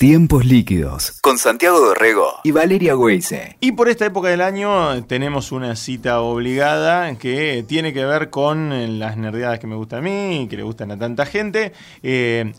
Tiempos líquidos con Santiago Dorrego y Valeria Weise. Y por esta época del año tenemos una cita obligada que tiene que ver con las nerdeadas que me gustan a mí y que le gustan a tanta gente. Eh,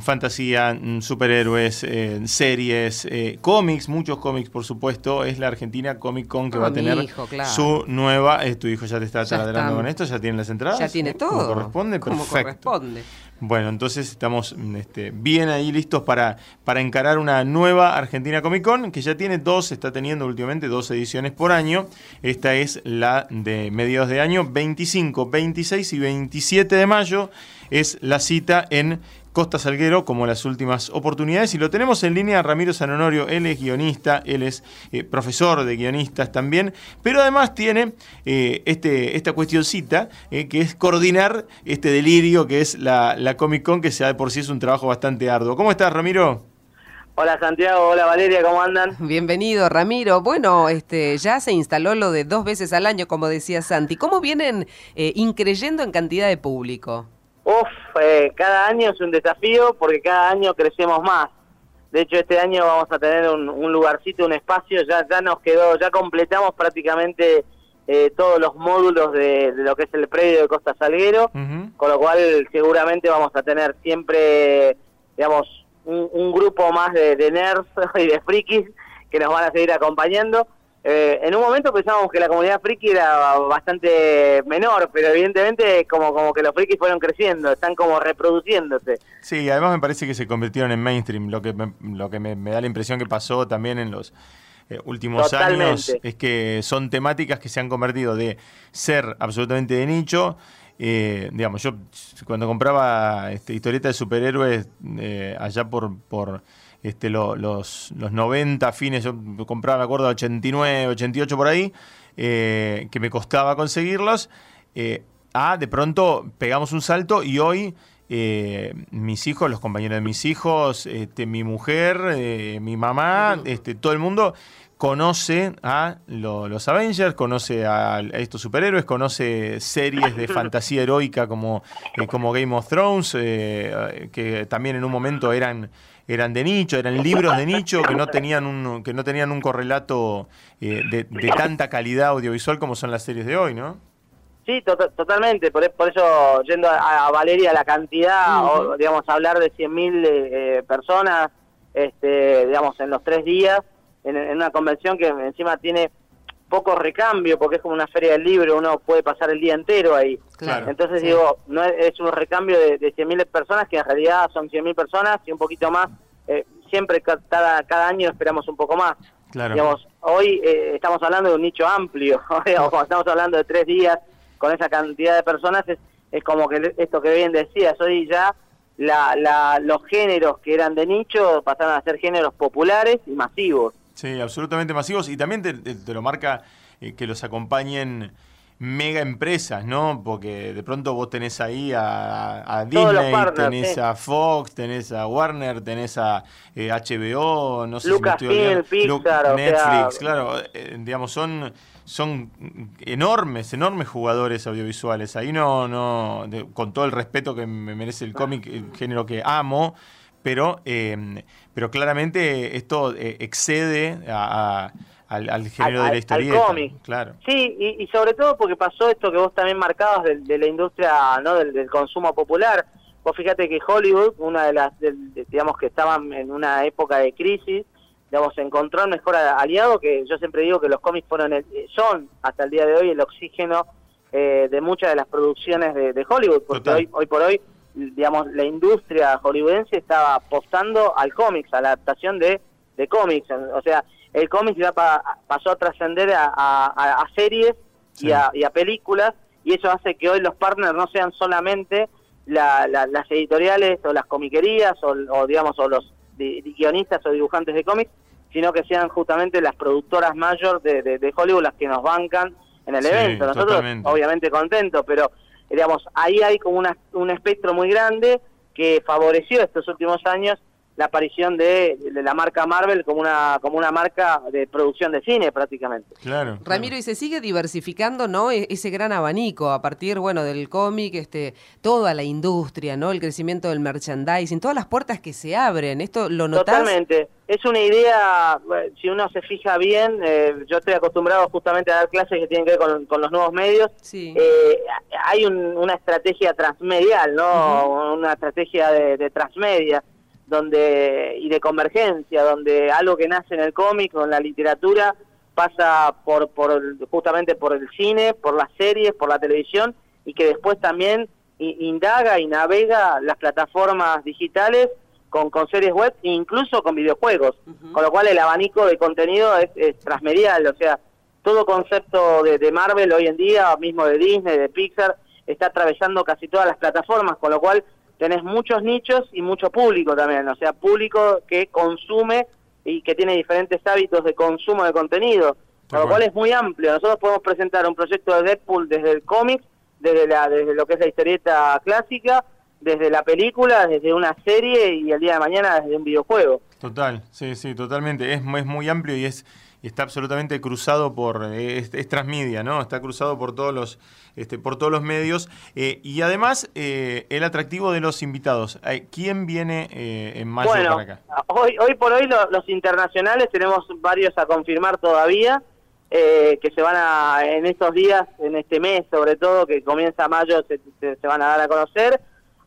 fantasía, superhéroes, eh, series, eh, cómics, muchos cómics por supuesto, es la Argentina Comic Con que va a tener su nueva, tu hijo ya te está taladrando con esto, ya tiene las entradas. Ya tiene todo. ¿Cómo corresponde, perfecto. corresponde. Bueno, entonces estamos este, bien ahí listos para, para encarar una nueva Argentina Comic Con, que ya tiene dos, está teniendo últimamente dos ediciones por año. Esta es la de mediados de año, 25, 26 y 27 de mayo es la cita en Costa Salguero como las últimas oportunidades. Y lo tenemos en línea Ramiro San Honorio, él es guionista, él es eh, profesor de guionistas también, pero además tiene eh, este, esta cuestioncita eh, que es coordinar este delirio que es la, la Comic Con, que sea de por sí es un trabajo bastante arduo. ¿Cómo estás, Ramiro? Hola Santiago, hola Valeria, ¿cómo andan? Bienvenido Ramiro. Bueno, este ya se instaló lo de dos veces al año, como decía Santi. ¿Cómo vienen increyendo en cantidad de público? Uf, eh, cada año es un desafío porque cada año crecemos más. De hecho, este año vamos a tener un, lugarcito, un espacio, ya, ya nos quedó, ya completamos prácticamente eh, todos los módulos de, lo que es el predio de Costa Salguero, con lo cual seguramente vamos a tener siempre, digamos, un, grupo más de, de nerds y de frikis que nos van a seguir acompañando. Eh, en un momento pensábamos que la comunidad friki era bastante menor, pero evidentemente como, como que los frikis fueron creciendo, están como reproduciéndose. Sí, además me parece que se convirtieron en mainstream, lo que me, lo que me, da la impresión que pasó también en los eh, últimos años es que son temáticas que se han convertido de ser absolutamente de nicho. Eh, digamos, yo cuando compraba este, historietas de superhéroes allá por... por este, los, los 90 fines, yo compraba, me acuerdo, 89, 88 por ahí, eh, que me costaba conseguirlos. Eh, ah, de pronto pegamos un salto y hoy eh, mis hijos, los compañeros de mis hijos, este, mi mujer, mi mamá, este, todo el mundo conoce a los Avengers, conoce a, estos superhéroes, conoce series de fantasía heroica como, como Game of Thrones, que también en un momento eran eran de nicho, eran libros de nicho que no tenían un, que no tenían un correlato eh, de, tanta calidad audiovisual como son las series de hoy, ¿no? Sí, totalmente, por, eso yendo a, Valeria la cantidad, o, digamos, hablar de 100.000 eh, personas, este, digamos, en los tres días, en, una convención que encima tiene poco recambio, porque es como una feria del libro, uno puede pasar el día entero ahí. Entonces digo, no es, un recambio de, de 100.000 personas, que en realidad son 100.000 personas y un poquito más. Eh, siempre cada, cada año esperamos un poco más. Digamos, hoy eh, estamos hablando de un nicho amplio, estamos hablando de tres días con esa cantidad de personas, es, es como que esto que bien decías, hoy ya la, la, los géneros que eran de nicho pasaron a ser géneros populares y masivos. Sí, absolutamente masivos y también te, lo marca eh, que los acompañen mega empresas, ¿no? Porque de pronto vos tenés ahí a, Disney, tenés a Fox, tenés a Warner, tenés a HBO, eh, no sé si Pixar, Netflix, claro, eh, digamos, son son enormes, enormes jugadores audiovisuales. Ahí no, no, con todo el respeto que me merece el cómic, el género que amo, pero, eh, pero claramente esto eh, excede al, género de la historieta. Al cómic. Claro. Sí, y, sobre todo porque pasó esto que vos también marcabas de, la industria no del, consumo popular. Vos fíjate que Hollywood, una de las, digamos que estaban en una época de crisis, digamos, encontró el mejor aliado, que yo siempre digo que los cómics fueron son hasta el día de hoy el oxígeno eh, de muchas de las producciones de, Hollywood, porque hoy, hoy por hoy digamos, la industria hollywoodense estaba apostando al cómics, a la adaptación de, de cómics. O sea, el cómic ya pasó a trascender a, a, series y, a, y, a, películas, y eso hace que hoy los partners no sean solamente la, las editoriales o las comiquerías o, digamos, o los guionistas o dibujantes de cómics, sino que sean justamente las productoras mayor de, de, Hollywood las que nos bancan en el evento. Nosotros, obviamente, contentos, pero digamos, ahí hay como una, un espectro muy grande que favoreció estos últimos años la aparición de, la marca Marvel como una como una marca de producción de cine prácticamente. Claro. Ramiro y se sigue diversificando, ¿no? E, ese gran abanico a partir, bueno, del cómic, este, toda la industria, ¿no? El crecimiento del merchandising, todas las puertas que se abren. Esto lo notas. Totalmente. Es una idea, si uno se fija bien, eh, yo estoy acostumbrado justamente a dar clases que tienen que ver con, los nuevos medios. Sí. Eh, hay una estrategia transmedial, ¿no? Una estrategia de, de transmedia donde y de convergencia, donde algo que nace en el cómic o en la literatura pasa por, por justamente por el cine, por las series, por la televisión y que después también indaga y navega las plataformas digitales con, con series web e incluso con videojuegos, con lo cual el abanico de contenido es, transmedial, o sea, todo concepto de, de Marvel hoy en día, mismo de Disney, de Pixar, está atravesando casi todas las plataformas, con lo cual tenés muchos nichos y mucho público también, o sea, público que consume y que tiene diferentes hábitos de consumo de contenido, con lo cual es muy amplio. Nosotros podemos presentar un proyecto de Deadpool desde el cómic, desde, la, desde lo que es la historieta clásica, desde la película, desde una serie y el día de mañana desde un videojuego. Total, sí, sí, totalmente. Es, es muy amplio y es está absolutamente cruzado por eh, es, transmedia, ¿no? Está cruzado por todos los este, por todos los medios eh, y además eh, el atractivo de los invitados. ¿Quién viene en mayo bueno, para acá? Hoy hoy por hoy los internacionales tenemos varios a confirmar todavía. que se van a, en estos días, en este mes sobre todo, que comienza mayo, se, se van a dar a conocer.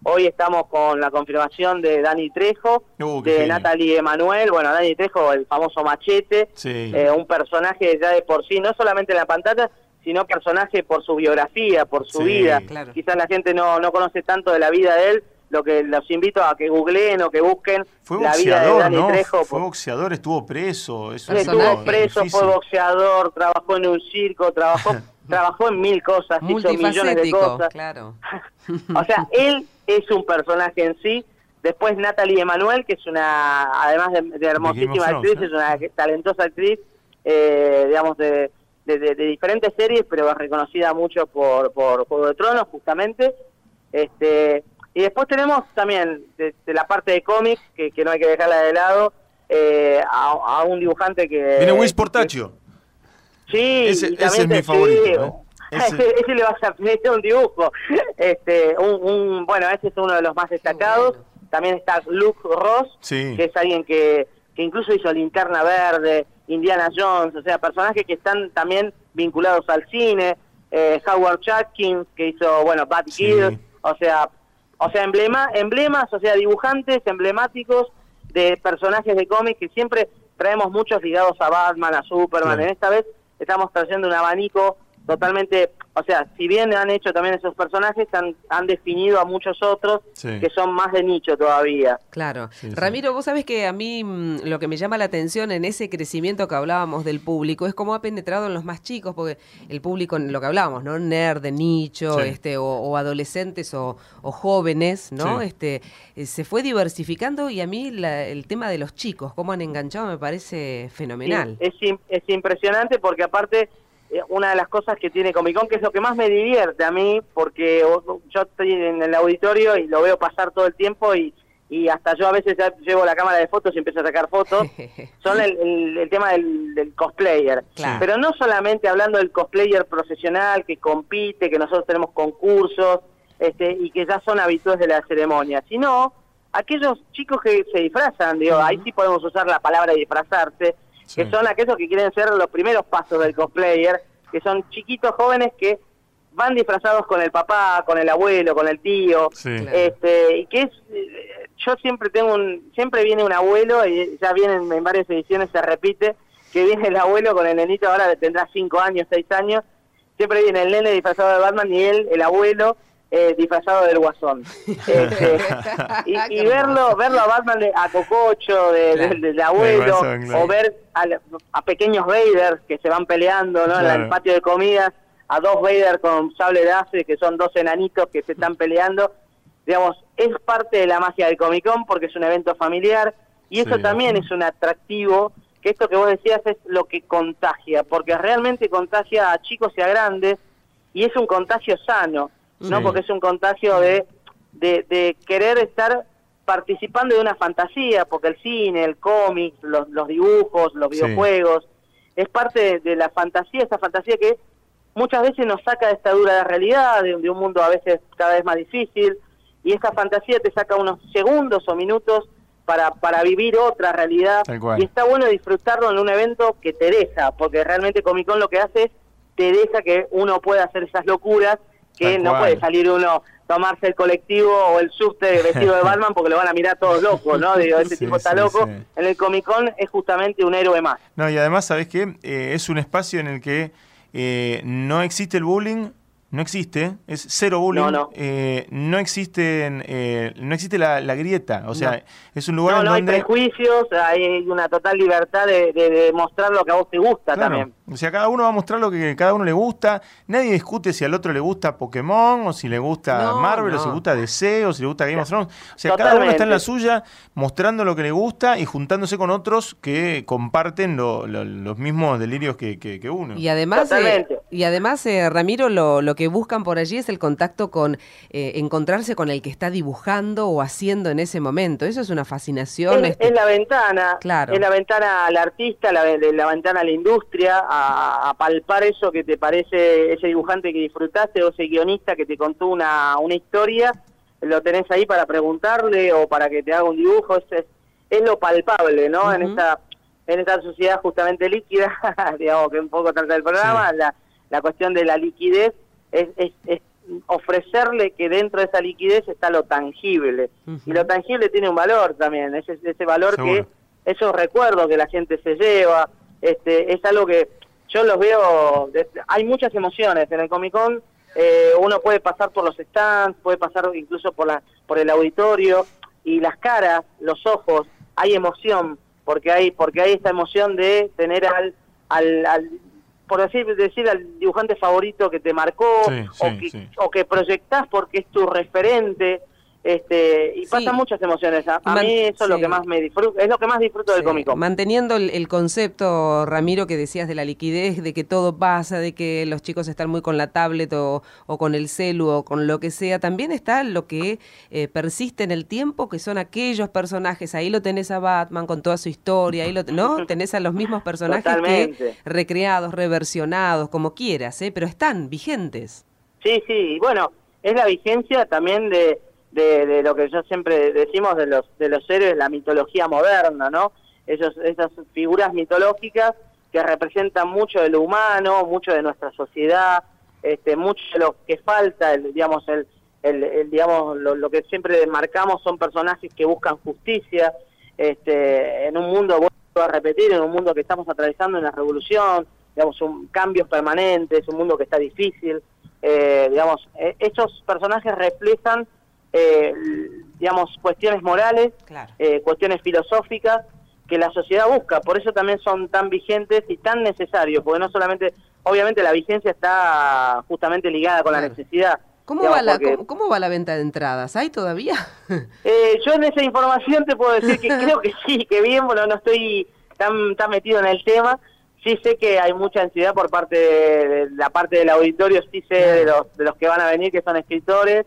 Hoy estamos con la confirmación de Dani Trejo, uh, de Natalie Emanuel. Bueno, Dani Trejo, el famoso machete, eh, un personaje ya de por sí, no solamente en la pantalla, sino personaje por su biografía, por su vida. Quizás la gente no, no conoce tanto de la vida de él, lo que los invito a que googleen o que busquen fue la vida de Dani Trejo. Fue boxeador, estuvo preso. estuvo preso, fue boxeador, trabajó en un circo, trabajó trabajó en mil cosas, hizo millones de cosas. Claro. o sea, él es un personaje en sí. Después Natalie Emanuel, que es una, además de, hermosísima actriz, es una talentosa actriz, eh, digamos, de, de, diferentes series, pero reconocida mucho por, por Juego de Tronos, justamente. Este, y después tenemos también, de, la parte de cómics, que, que, no hay que dejarla de lado, eh, a, un dibujante que... Viene Luis Portacio. Sí, ese, es mi favorito. Ese... le vas a meter un dibujo. Este, un, bueno, ese es uno de los más destacados. También está Luke Ross, que es alguien que, que incluso hizo Linterna Verde, Indiana Jones, o sea, personajes que están también vinculados al cine. Eh, Howard Chadkins, que hizo, bueno, Bad Kid, o sea, o sea, emblema, emblemas, o sea, dibujantes emblemáticos de personajes de cómics que siempre traemos muchos ligados a Batman, a Superman. En esta vez estamos trayendo un abanico totalmente, o sea, si bien han hecho también esos personajes, han, han definido a muchos otros que son más de nicho todavía. Claro. Ramiro, vos sabés que a mí mm, lo que me llama la atención en ese crecimiento que hablábamos del público es cómo ha penetrado en los más chicos, porque el público, lo que hablábamos, ¿no? Nerd, de nicho, este, o, adolescentes o, jóvenes, ¿no? Este, eh, se fue diversificando y a mí el tema de los chicos, cómo han enganchado, me parece fenomenal. es, es impresionante porque aparte una de las cosas que tiene Comic Con, que es lo que más me divierte a mí, porque yo estoy en el auditorio y lo veo pasar todo el tiempo y, y hasta yo a veces ya llevo la cámara de fotos y empiezo a sacar fotos, son el, el, tema del, cosplayer. Pero no solamente hablando del cosplayer profesional que compite, que nosotros tenemos concursos este, y que ya son habituales de la ceremonia, sino aquellos chicos que se disfrazan, digo, ahí sí podemos usar la palabra disfrazarse, que son aquellos que quieren ser los primeros pasos del cosplayer, que son chiquitos jóvenes que van disfrazados con el papá, con el abuelo, con el tío, este, y que es, yo siempre tengo un, siempre viene un abuelo, y ya vienen en varias ediciones, se repite, que viene el abuelo con el nenito, ahora tendrá cinco años, seis años, siempre viene el nene disfrazado de Batman y él, el abuelo, eh, disfrazado del guasón. Este, y, verlo verlo a Batman de, a Cococho, del de, abuelo, o ver a, pequeños Vader que se van peleando ¿no? en el patio de comidas, a dos Vader con sable de que son dos enanitos que se están peleando. Digamos, es parte de la magia del Comic Con porque es un evento familiar y eso también es un atractivo, que esto que vos decías es lo que contagia, porque realmente contagia a chicos y a grandes y es un contagio sano ¿no? Porque es un contagio de, de, querer estar participando de una fantasía, porque el cine, el cómic, los, los dibujos, los videojuegos, es parte de, la fantasía, esa fantasía que muchas veces nos saca de esta dura realidad, de, un mundo a veces cada vez más difícil, y esta fantasía te saca unos segundos o minutos para, para vivir otra realidad, y está bueno disfrutarlo en un evento que te deja, porque realmente Comic Con lo que hace es te deja que uno pueda hacer esas locuras que no puede salir uno tomarse el colectivo o el subte vestido de Batman porque lo van a mirar todos locos, ¿no? Digo, este tipo está loco. En el Comic Con es justamente un héroe más. No, y además, ¿sabes qué? Eh, es un espacio en el que eh, no existe el bullying, no existe, es cero bullying, no, no. Eh, no existe, eh, no existe la, grieta, o sea, es un lugar no, en donde... No, hay prejuicios, hay una total libertad de, de, mostrar lo que a vos te gusta también. O sea, cada uno va a mostrar lo que cada uno le gusta, nadie discute si al otro le gusta Pokémon, o si le gusta Marvel, o si le gusta DC, o si le gusta Game of Thrones, o sea, cada uno está en la suya, mostrando lo que le gusta y juntándose con otros que comparten los mismos delirios que, que, uno. Y además, eh, y además Ramiro, lo, lo que buscan por allí es el contacto con, eh, encontrarse con el que está dibujando o haciendo en ese momento. Eso es una fascinación. Es, este la ventana, claro. es la ventana al artista, la, la ventana a la industria, a, palpar eso que te parece ese dibujante que disfrutaste o ese guionista que te contó una, una historia, lo tenés ahí para preguntarle o para que te haga un dibujo, es, es, lo palpable, ¿no? En esta en esta sociedad justamente líquida, digamos que un poco trata el programa, la, la cuestión de la liquidez es, ofrecerle que dentro de esa liquidez está lo tangible. Y lo tangible tiene un valor también, ese, ese valor que esos recuerdos que la gente se lleva, este, es algo que yo los veo, hay muchas emociones en el Comic Con, eh, uno puede pasar por los stands, puede pasar incluso por, la, por el auditorio, y las caras, los ojos, hay emoción, porque hay, porque hay esta emoción de tener al, al por decir, decir al dibujante favorito que te marcó o, que, o que proyectás porque es tu referente este, y pasan muchas emociones. A, mí eso es lo que más me disfruto, es lo que más disfruto del cómico. Manteniendo el, concepto, Ramiro, que decías de la liquidez, de que todo pasa, de que los chicos están muy con la tablet o, con el celu o con lo que sea, también está lo que eh, persiste en el tiempo, que son aquellos personajes. Ahí lo tenés a Batman con toda su historia, ahí lo, ¿no? tenés a los mismos personajes que, recreados, reversionados, como quieras, ¿eh? pero están vigentes. Sí, sí, bueno, es la vigencia también de de, lo que yo siempre decimos de los de los héroes, la mitología moderna, ¿no? Esos, esas figuras mitológicas que representan mucho de lo humano, mucho de nuestra sociedad, este, mucho de lo que falta, el, digamos, el, el, digamos, lo, que siempre marcamos son personajes que buscan justicia, este, en un mundo, vuelvo a repetir, en un mundo que estamos atravesando una revolución, digamos, un, cambios permanentes, un mundo que está difícil, eh, digamos, e, estos personajes reflejan eh, digamos, cuestiones morales, eh, cuestiones filosóficas que la sociedad busca. Por eso también son tan vigentes y tan necesarios, porque no solamente, obviamente la vigencia está justamente ligada con la necesidad. ¿Cómo, va la, ¿cómo, va la venta de entradas? ¿Hay todavía? Eh, yo en esa información te puedo decir que creo que sí, que bien, bueno, no estoy tan, tan metido en el tema. Sí sé que hay mucha ansiedad por parte de, la parte del auditorio, sí sé de los, de los que van a venir, que son escritores,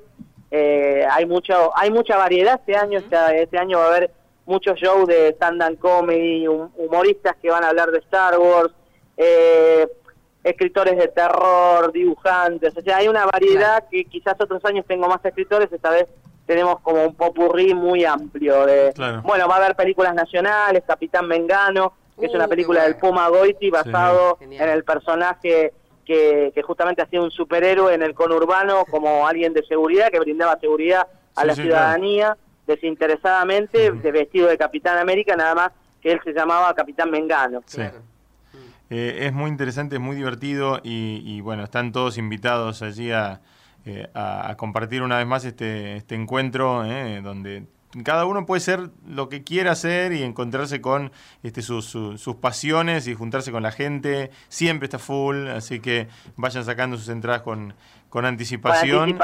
eh, hay mucho hay mucha variedad. Este año este, año va a haber muchos shows de stand-up comedy humoristas que van a hablar de Star Wars eh, escritores de terror dibujantes. O sea hay una variedad que quizás otros años tengo más escritores esta vez tenemos como un popurrí muy amplio de bueno va a haber películas nacionales Capitán Mengano que es una uh, película del Puma Goiti basado en el personaje que, justamente hacía un superhéroe en el conurbano como alguien de seguridad que brindaba seguridad a la ciudadanía desinteresadamente, de vestido de Capitán América, nada más que él se llamaba Capitán Mengano. Eh, es muy interesante, es muy divertido y, bueno, están todos invitados allí a, eh, compartir una vez más este, este encuentro eh, donde cada uno puede ser lo que quiera hacer y encontrarse con este, sus, sus, pasiones y juntarse con la gente. Siempre está full, así que vayan sacando sus entradas con, con anticipación.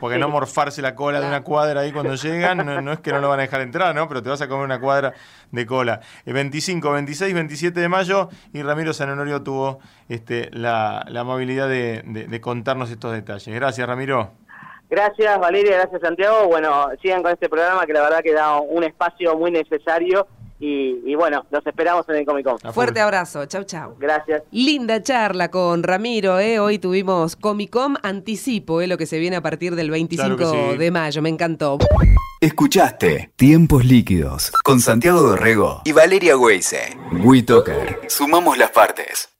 porque no morfarse la cola de una cuadra ahí cuando llegan, no, es que no lo van a dejar entrar, ¿no? Pero te vas a comer una cuadra de cola. El 25, 26, 27 de mayo y Ramiro San Honorio tuvo este, la, amabilidad de contarnos estos detalles. Gracias, Ramiro. Gracias Valeria, gracias Santiago. Bueno, sigan con este programa que la verdad que da un espacio muy necesario y, bueno, los esperamos en el Comic Con. Fuerte abrazo, chau chau. Gracias. Linda charla con Ramiro, ¿eh? hoy tuvimos Comic Con anticipo, ¿eh? lo que se viene a partir del 25 de mayo, me encantó. Escuchaste Tiempos Líquidos con Santiago Dorrego y Valeria Weise. WeToker. Sumamos las partes.